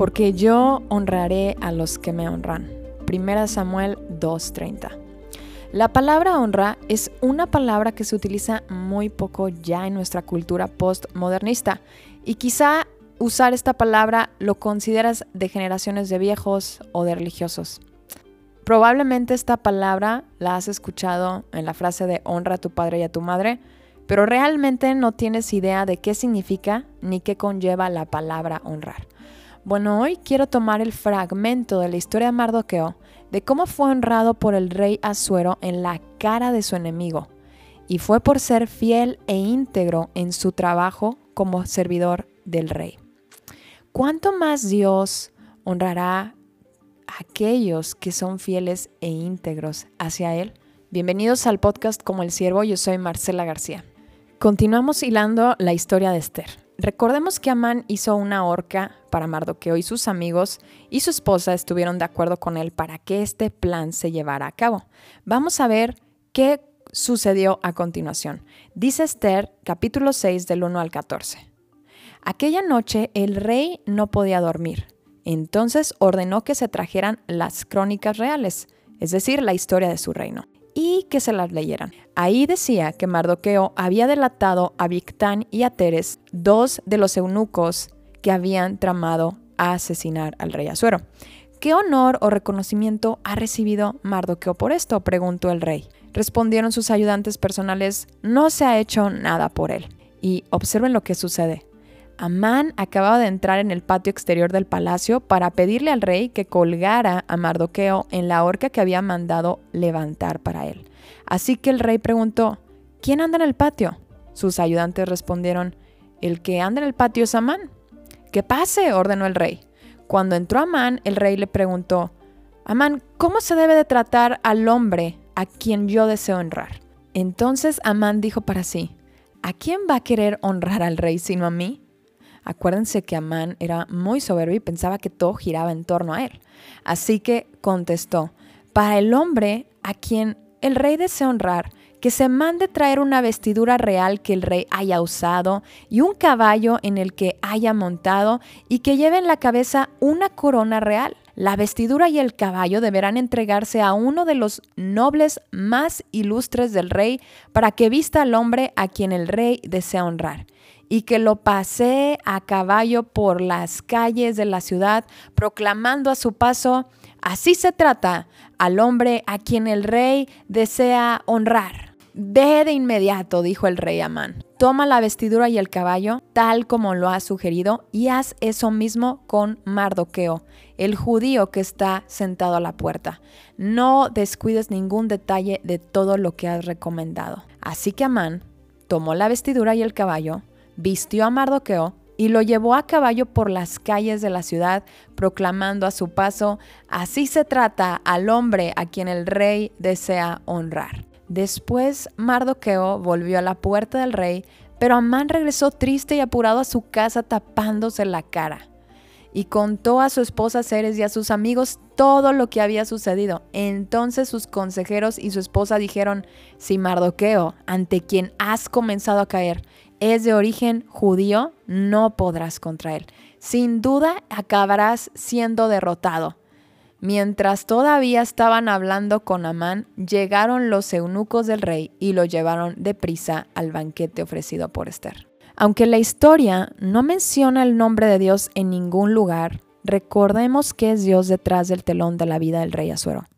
porque yo honraré a los que me honran. 1 Samuel 2:30. La palabra honra es una palabra que se utiliza muy poco ya en nuestra cultura postmodernista y quizá usar esta palabra lo consideras de generaciones de viejos o de religiosos. Probablemente esta palabra la has escuchado en la frase de honra a tu padre y a tu madre, pero realmente no tienes idea de qué significa ni qué conlleva la palabra honrar. Bueno, hoy quiero tomar el fragmento de la historia de Mardoqueo, de cómo fue honrado por el rey Asuero en la cara de su enemigo, y fue por ser fiel e íntegro en su trabajo como servidor del rey. ¿Cuánto más Dios honrará a aquellos que son fieles e íntegros hacia Él? Bienvenidos al podcast Como el Siervo, yo soy Marcela García. Continuamos hilando la historia de Esther. Recordemos que Amán hizo una horca para Mardoqueo y sus amigos y su esposa estuvieron de acuerdo con él para que este plan se llevara a cabo. Vamos a ver qué sucedió a continuación. Dice Esther capítulo 6 del 1 al 14. Aquella noche el rey no podía dormir. Entonces ordenó que se trajeran las crónicas reales, es decir, la historia de su reino, y que se las leyeran. Ahí decía que Mardoqueo había delatado a Victán y a Teres, dos de los eunucos que habían tramado a asesinar al rey Asuero. ¿Qué honor o reconocimiento ha recibido Mardoqueo por esto? preguntó el rey. Respondieron sus ayudantes personales, no se ha hecho nada por él. Y observen lo que sucede. Amán acababa de entrar en el patio exterior del palacio para pedirle al rey que colgara a Mardoqueo en la horca que había mandado levantar para él. Así que el rey preguntó, ¿quién anda en el patio? Sus ayudantes respondieron, el que anda en el patio es Amán. Que pase, ordenó el rey. Cuando entró Amán, el rey le preguntó, Amán, ¿cómo se debe de tratar al hombre a quien yo deseo honrar? Entonces Amán dijo para sí, ¿a quién va a querer honrar al rey sino a mí? Acuérdense que Amán era muy soberbio y pensaba que todo giraba en torno a él. Así que contestó, para el hombre a quien el rey desea honrar, que se mande traer una vestidura real que el rey haya usado y un caballo en el que haya montado y que lleve en la cabeza una corona real. La vestidura y el caballo deberán entregarse a uno de los nobles más ilustres del rey para que vista al hombre a quien el rey desea honrar y que lo pasee a caballo por las calles de la ciudad, proclamando a su paso, así se trata al hombre a quien el rey desea honrar. Ve de inmediato, dijo el rey Amán. Toma la vestidura y el caballo, tal como lo ha sugerido, y haz eso mismo con Mardoqueo, el judío que está sentado a la puerta. No descuides ningún detalle de todo lo que has recomendado. Así que Amán tomó la vestidura y el caballo, vistió a Mardoqueo y lo llevó a caballo por las calles de la ciudad, proclamando a su paso, así se trata al hombre a quien el rey desea honrar. Después Mardoqueo volvió a la puerta del rey, pero Amán regresó triste y apurado a su casa tapándose la cara. Y contó a su esposa Ceres y a sus amigos todo lo que había sucedido. Entonces sus consejeros y su esposa dijeron, si Mardoqueo, ante quien has comenzado a caer, es de origen judío, no podrás contra él. Sin duda acabarás siendo derrotado. Mientras todavía estaban hablando con Amán, llegaron los eunucos del rey y lo llevaron deprisa al banquete ofrecido por Esther. Aunque la historia no menciona el nombre de Dios en ningún lugar, recordemos que es Dios detrás del telón de la vida del rey Azuero.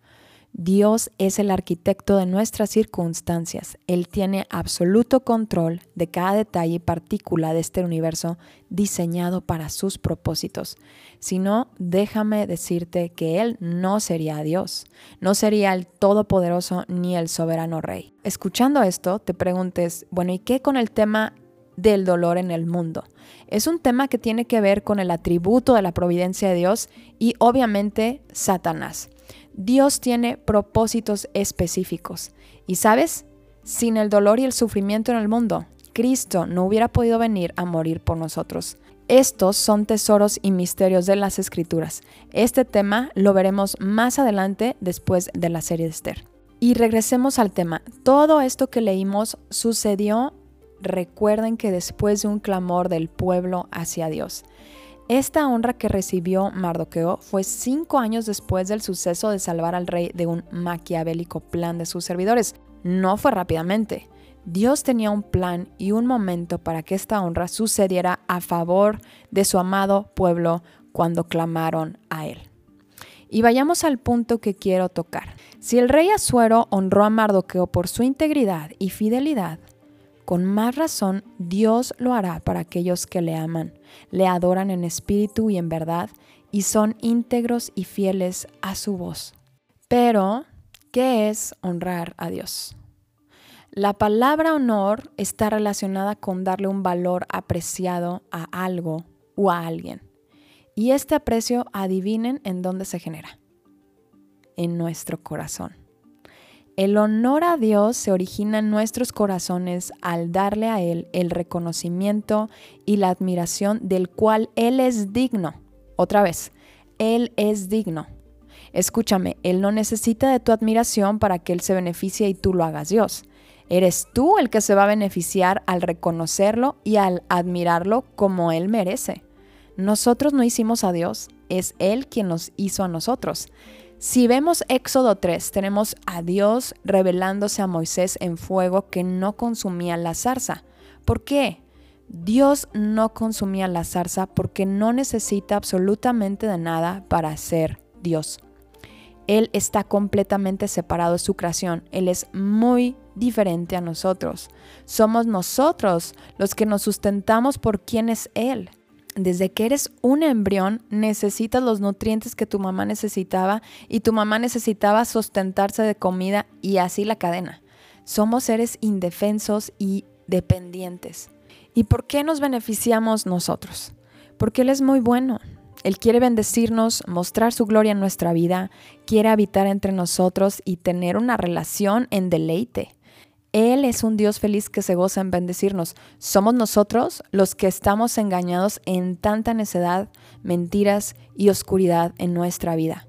Dios es el arquitecto de nuestras circunstancias. Él tiene absoluto control de cada detalle y partícula de este universo diseñado para sus propósitos. Si no, déjame decirte que Él no sería Dios, no sería el Todopoderoso ni el Soberano Rey. Escuchando esto, te preguntes, bueno, ¿y qué con el tema del dolor en el mundo? Es un tema que tiene que ver con el atributo de la providencia de Dios y obviamente Satanás. Dios tiene propósitos específicos. Y sabes, sin el dolor y el sufrimiento en el mundo, Cristo no hubiera podido venir a morir por nosotros. Estos son tesoros y misterios de las escrituras. Este tema lo veremos más adelante después de la serie de Esther. Y regresemos al tema. Todo esto que leímos sucedió, recuerden que después de un clamor del pueblo hacia Dios. Esta honra que recibió Mardoqueo fue cinco años después del suceso de salvar al rey de un maquiavélico plan de sus servidores. No fue rápidamente. Dios tenía un plan y un momento para que esta honra sucediera a favor de su amado pueblo cuando clamaron a él. Y vayamos al punto que quiero tocar. Si el rey Asuero honró a Mardoqueo por su integridad y fidelidad, con más razón Dios lo hará para aquellos que le aman, le adoran en espíritu y en verdad, y son íntegros y fieles a su voz. Pero, ¿qué es honrar a Dios? La palabra honor está relacionada con darle un valor apreciado a algo o a alguien. Y este aprecio, adivinen en dónde se genera. En nuestro corazón. El honor a Dios se origina en nuestros corazones al darle a Él el reconocimiento y la admiración del cual Él es digno. Otra vez, Él es digno. Escúchame, Él no necesita de tu admiración para que Él se beneficie y tú lo hagas Dios. Eres tú el que se va a beneficiar al reconocerlo y al admirarlo como Él merece. Nosotros no hicimos a Dios, es Él quien nos hizo a nosotros. Si vemos Éxodo 3, tenemos a Dios revelándose a Moisés en fuego que no consumía la zarza. ¿Por qué? Dios no consumía la zarza porque no necesita absolutamente de nada para ser Dios. Él está completamente separado de su creación. Él es muy diferente a nosotros. Somos nosotros los que nos sustentamos por quién es Él desde que eres un embrión necesitas los nutrientes que tu mamá necesitaba y tu mamá necesitaba sustentarse de comida y así la cadena. Somos seres indefensos y dependientes. ¿Y por qué nos beneficiamos nosotros? Porque Él es muy bueno. Él quiere bendecirnos, mostrar su gloria en nuestra vida, quiere habitar entre nosotros y tener una relación en deleite. Él es un Dios feliz que se goza en bendecirnos. Somos nosotros los que estamos engañados en tanta necedad, mentiras y oscuridad en nuestra vida.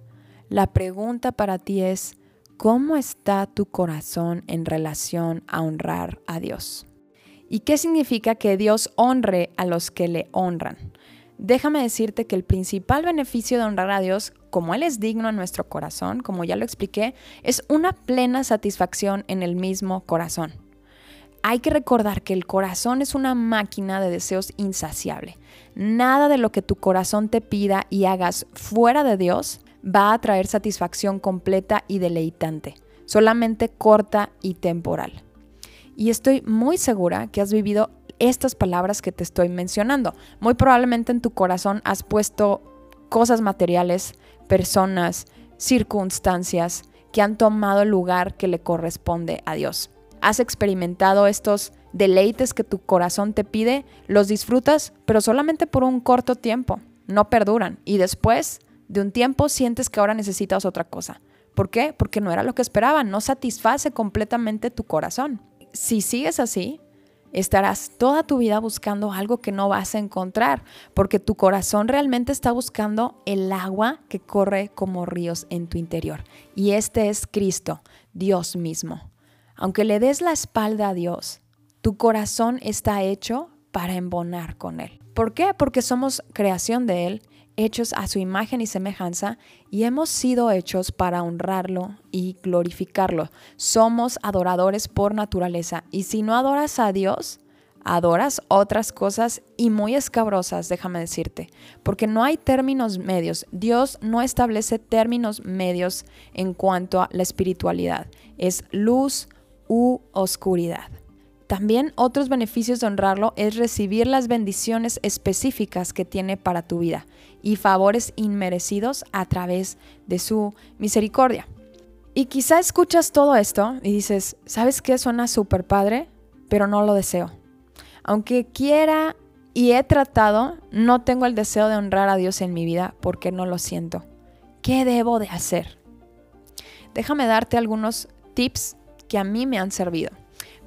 La pregunta para ti es, ¿cómo está tu corazón en relación a honrar a Dios? ¿Y qué significa que Dios honre a los que le honran? Déjame decirte que el principal beneficio de honrar a Dios, como Él es digno en nuestro corazón, como ya lo expliqué, es una plena satisfacción en el mismo corazón. Hay que recordar que el corazón es una máquina de deseos insaciable. Nada de lo que tu corazón te pida y hagas fuera de Dios va a traer satisfacción completa y deleitante, solamente corta y temporal. Y estoy muy segura que has vivido estas palabras que te estoy mencionando. Muy probablemente en tu corazón has puesto cosas materiales, personas, circunstancias que han tomado el lugar que le corresponde a Dios. Has experimentado estos deleites que tu corazón te pide, los disfrutas, pero solamente por un corto tiempo, no perduran. Y después de un tiempo sientes que ahora necesitas otra cosa. ¿Por qué? Porque no era lo que esperaban, no satisface completamente tu corazón. Si sigues así, estarás toda tu vida buscando algo que no vas a encontrar, porque tu corazón realmente está buscando el agua que corre como ríos en tu interior. Y este es Cristo, Dios mismo. Aunque le des la espalda a Dios, tu corazón está hecho para embonar con Él. ¿Por qué? Porque somos creación de Él hechos a su imagen y semejanza y hemos sido hechos para honrarlo y glorificarlo. Somos adoradores por naturaleza y si no adoras a Dios, adoras otras cosas y muy escabrosas, déjame decirte, porque no hay términos medios. Dios no establece términos medios en cuanto a la espiritualidad. Es luz u oscuridad. También otros beneficios de honrarlo es recibir las bendiciones específicas que tiene para tu vida y favores inmerecidos a través de su misericordia. Y quizá escuchas todo esto y dices, ¿sabes qué? Suena súper padre, pero no lo deseo. Aunque quiera y he tratado, no tengo el deseo de honrar a Dios en mi vida porque no lo siento. ¿Qué debo de hacer? Déjame darte algunos tips que a mí me han servido.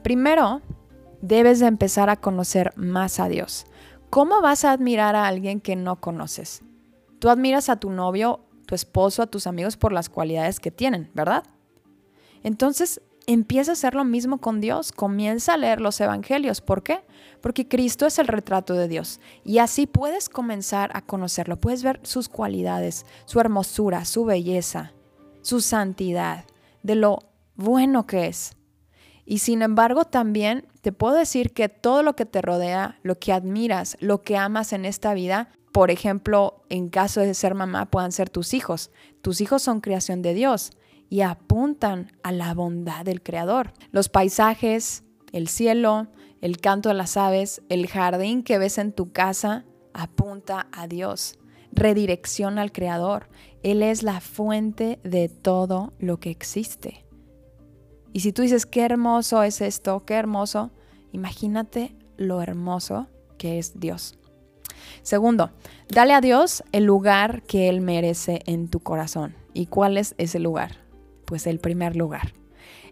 Primero, debes de empezar a conocer más a Dios. ¿Cómo vas a admirar a alguien que no conoces? Tú admiras a tu novio, tu esposo, a tus amigos por las cualidades que tienen, ¿verdad? Entonces, empieza a hacer lo mismo con Dios, comienza a leer los evangelios. ¿Por qué? Porque Cristo es el retrato de Dios y así puedes comenzar a conocerlo, puedes ver sus cualidades, su hermosura, su belleza, su santidad, de lo bueno que es. Y sin embargo también te puedo decir que todo lo que te rodea, lo que admiras, lo que amas en esta vida, por ejemplo, en caso de ser mamá, puedan ser tus hijos. Tus hijos son creación de Dios y apuntan a la bondad del Creador. Los paisajes, el cielo, el canto de las aves, el jardín que ves en tu casa, apunta a Dios, redirecciona al Creador. Él es la fuente de todo lo que existe. Y si tú dices, qué hermoso es esto, qué hermoso, imagínate lo hermoso que es Dios. Segundo, dale a Dios el lugar que Él merece en tu corazón. ¿Y cuál es ese lugar? pues el primer lugar.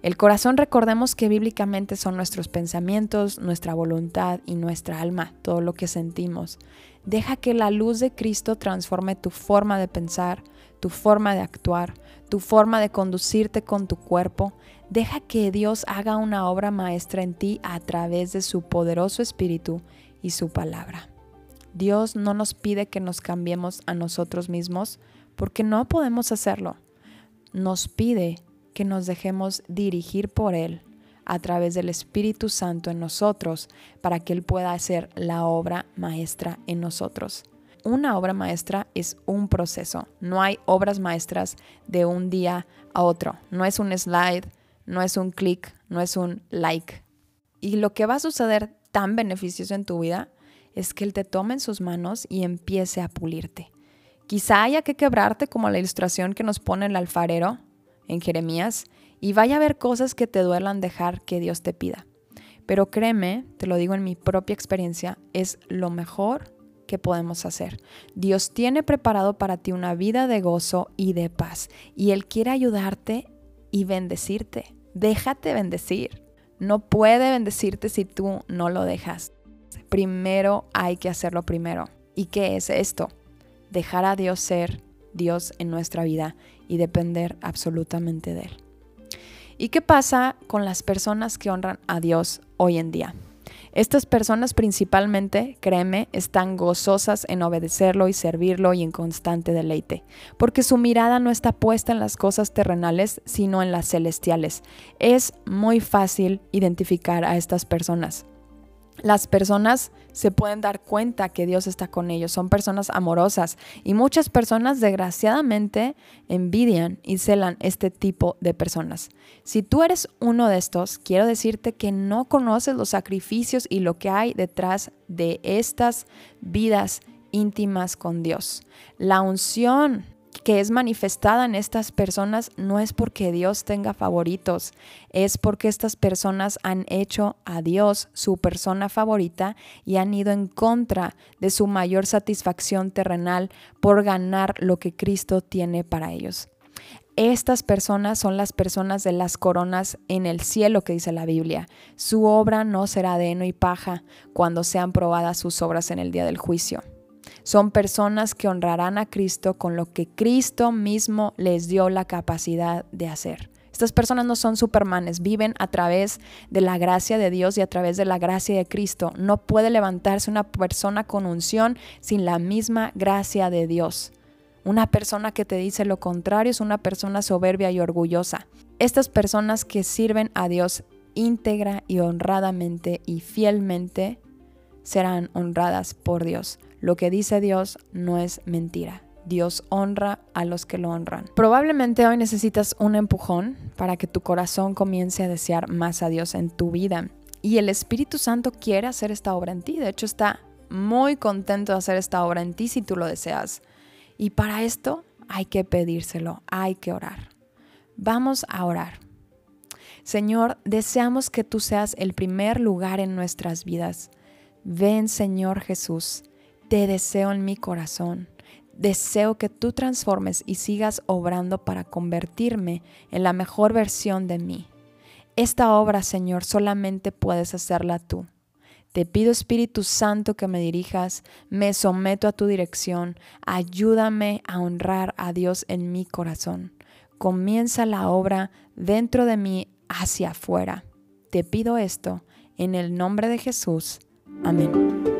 El corazón recordemos que bíblicamente son nuestros pensamientos, nuestra voluntad y nuestra alma, todo lo que sentimos. Deja que la luz de Cristo transforme tu forma de pensar, tu forma de actuar, tu forma de conducirte con tu cuerpo. Deja que Dios haga una obra maestra en ti a través de su poderoso espíritu y su palabra. Dios no nos pide que nos cambiemos a nosotros mismos porque no podemos hacerlo nos pide que nos dejemos dirigir por Él a través del Espíritu Santo en nosotros para que Él pueda hacer la obra maestra en nosotros. Una obra maestra es un proceso, no hay obras maestras de un día a otro, no es un slide, no es un clic, no es un like. Y lo que va a suceder tan beneficioso en tu vida es que Él te tome en sus manos y empiece a pulirte. Quizá haya que quebrarte como la ilustración que nos pone el alfarero en Jeremías y vaya a haber cosas que te duelan dejar que Dios te pida. Pero créeme, te lo digo en mi propia experiencia, es lo mejor que podemos hacer. Dios tiene preparado para ti una vida de gozo y de paz y Él quiere ayudarte y bendecirte. Déjate bendecir. No puede bendecirte si tú no lo dejas. Primero hay que hacerlo primero. ¿Y qué es esto? dejar a Dios ser Dios en nuestra vida y depender absolutamente de Él. ¿Y qué pasa con las personas que honran a Dios hoy en día? Estas personas principalmente, créeme, están gozosas en obedecerlo y servirlo y en constante deleite, porque su mirada no está puesta en las cosas terrenales, sino en las celestiales. Es muy fácil identificar a estas personas las personas se pueden dar cuenta que Dios está con ellos, son personas amorosas y muchas personas desgraciadamente envidian y celan este tipo de personas. Si tú eres uno de estos, quiero decirte que no conoces los sacrificios y lo que hay detrás de estas vidas íntimas con Dios. La unción que es manifestada en estas personas no es porque Dios tenga favoritos, es porque estas personas han hecho a Dios su persona favorita y han ido en contra de su mayor satisfacción terrenal por ganar lo que Cristo tiene para ellos. Estas personas son las personas de las coronas en el cielo que dice la Biblia. Su obra no será de heno y paja cuando sean probadas sus obras en el día del juicio. Son personas que honrarán a Cristo con lo que Cristo mismo les dio la capacidad de hacer. Estas personas no son supermanes, viven a través de la gracia de Dios y a través de la gracia de Cristo. No puede levantarse una persona con unción sin la misma gracia de Dios. Una persona que te dice lo contrario es una persona soberbia y orgullosa. Estas personas que sirven a Dios íntegra y honradamente y fielmente serán honradas por Dios. Lo que dice Dios no es mentira. Dios honra a los que lo honran. Probablemente hoy necesitas un empujón para que tu corazón comience a desear más a Dios en tu vida. Y el Espíritu Santo quiere hacer esta obra en ti. De hecho, está muy contento de hacer esta obra en ti si tú lo deseas. Y para esto hay que pedírselo, hay que orar. Vamos a orar. Señor, deseamos que tú seas el primer lugar en nuestras vidas. Ven, Señor Jesús te deseo en mi corazón. Deseo que tú transformes y sigas obrando para convertirme en la mejor versión de mí. Esta obra, Señor, solamente puedes hacerla tú. Te pido Espíritu Santo que me dirijas, me someto a tu dirección, ayúdame a honrar a Dios en mi corazón. Comienza la obra dentro de mí hacia afuera. Te pido esto en el nombre de Jesús. Amén.